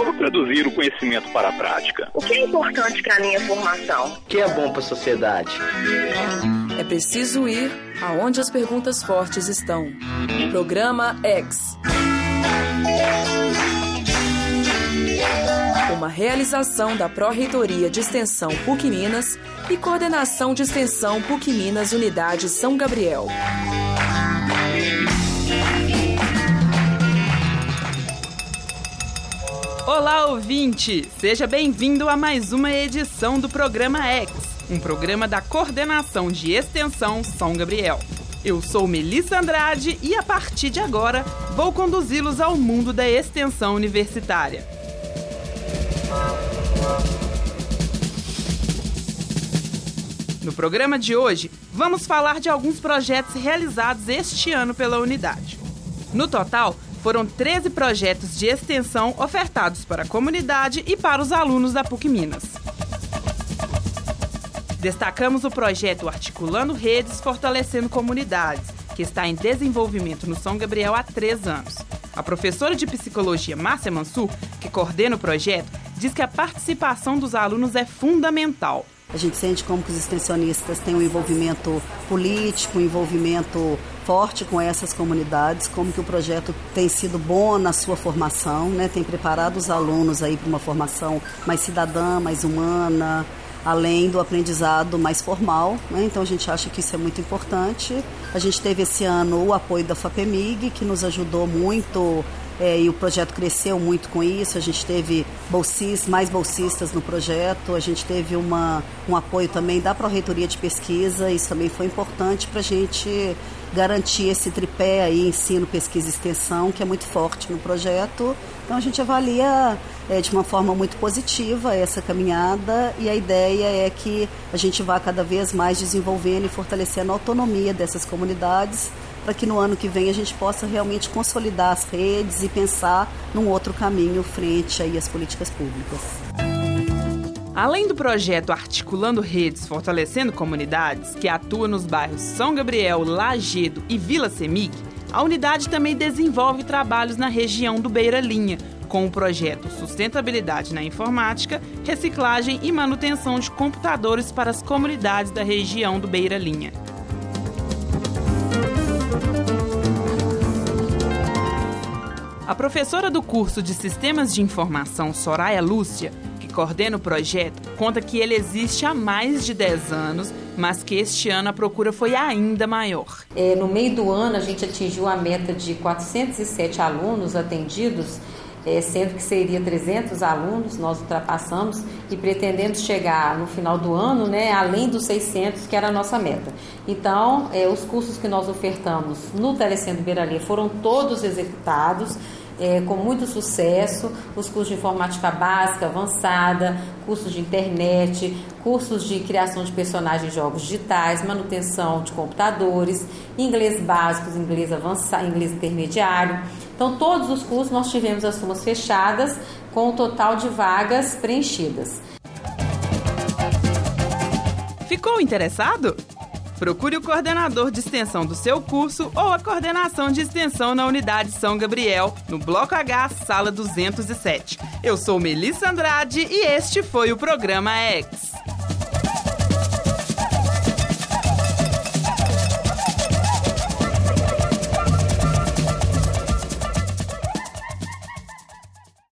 Como traduzir o conhecimento para a prática? O que é importante para a minha formação? O que é bom para a sociedade? É preciso ir aonde as perguntas fortes estão. Programa X. Uma realização da Pró-Reitoria de Extensão PUC Minas e Coordenação de Extensão PUC Minas Unidade São Gabriel. Olá, ouvinte! Seja bem-vindo a mais uma edição do programa X, um programa da Coordenação de Extensão São Gabriel. Eu sou Melissa Andrade e a partir de agora vou conduzi-los ao mundo da extensão universitária. No programa de hoje, vamos falar de alguns projetos realizados este ano pela unidade. No total, foram 13 projetos de extensão ofertados para a comunidade e para os alunos da PUC Minas. Destacamos o projeto Articulando Redes Fortalecendo Comunidades, que está em desenvolvimento no São Gabriel há três anos. A professora de psicologia Márcia Mansur, que coordena o projeto, diz que a participação dos alunos é fundamental. A gente sente como que os extensionistas têm um envolvimento político, um envolvimento forte com essas comunidades, como que o projeto tem sido bom na sua formação, né? tem preparado os alunos aí para uma formação mais cidadã, mais humana, além do aprendizado mais formal. Né? Então a gente acha que isso é muito importante. A gente teve esse ano o apoio da FAPEMIG, que nos ajudou muito é, e o projeto cresceu muito com isso. A gente teve bolsistas, mais bolsistas no projeto, a gente teve uma, um apoio também da Pró-Reitoria de Pesquisa, isso também foi importante para a gente garantir esse tripé aí, ensino, pesquisa e extensão, que é muito forte no projeto. Então a gente avalia é, de uma forma muito positiva essa caminhada e a ideia é que a gente vá cada vez mais desenvolvendo e fortalecendo a autonomia dessas comunidades para que no ano que vem a gente possa realmente consolidar as redes e pensar num outro caminho frente aí às políticas públicas. Além do projeto Articulando Redes Fortalecendo Comunidades, que atua nos bairros São Gabriel, Lagedo e Vila Semig, a unidade também desenvolve trabalhos na região do Beira Linha, com o projeto Sustentabilidade na Informática, Reciclagem e Manutenção de Computadores para as comunidades da região do Beira Linha. A professora do curso de Sistemas de Informação, Soraya Lúcia, que coordena o projeto, conta que ele existe há mais de 10 anos, mas que este ano a procura foi ainda maior. É, no meio do ano, a gente atingiu a meta de 407 alunos atendidos é, sendo que seria 300 alunos, nós ultrapassamos e pretendemos chegar no final do ano, né, além dos 600, que era a nossa meta. Então, é, os cursos que nós ofertamos no Telecentro Beiralê foram todos executados, é, com muito sucesso, os cursos de informática básica, avançada, cursos de internet, cursos de criação de personagens jogos digitais, manutenção de computadores, inglês básico, inglês avançado, inglês intermediário. Então, todos os cursos nós tivemos as turmas fechadas com o total de vagas preenchidas. Ficou interessado? Procure o coordenador de extensão do seu curso ou a coordenação de extensão na unidade São Gabriel, no Bloco H, sala 207. Eu sou Melissa Andrade e este foi o programa X.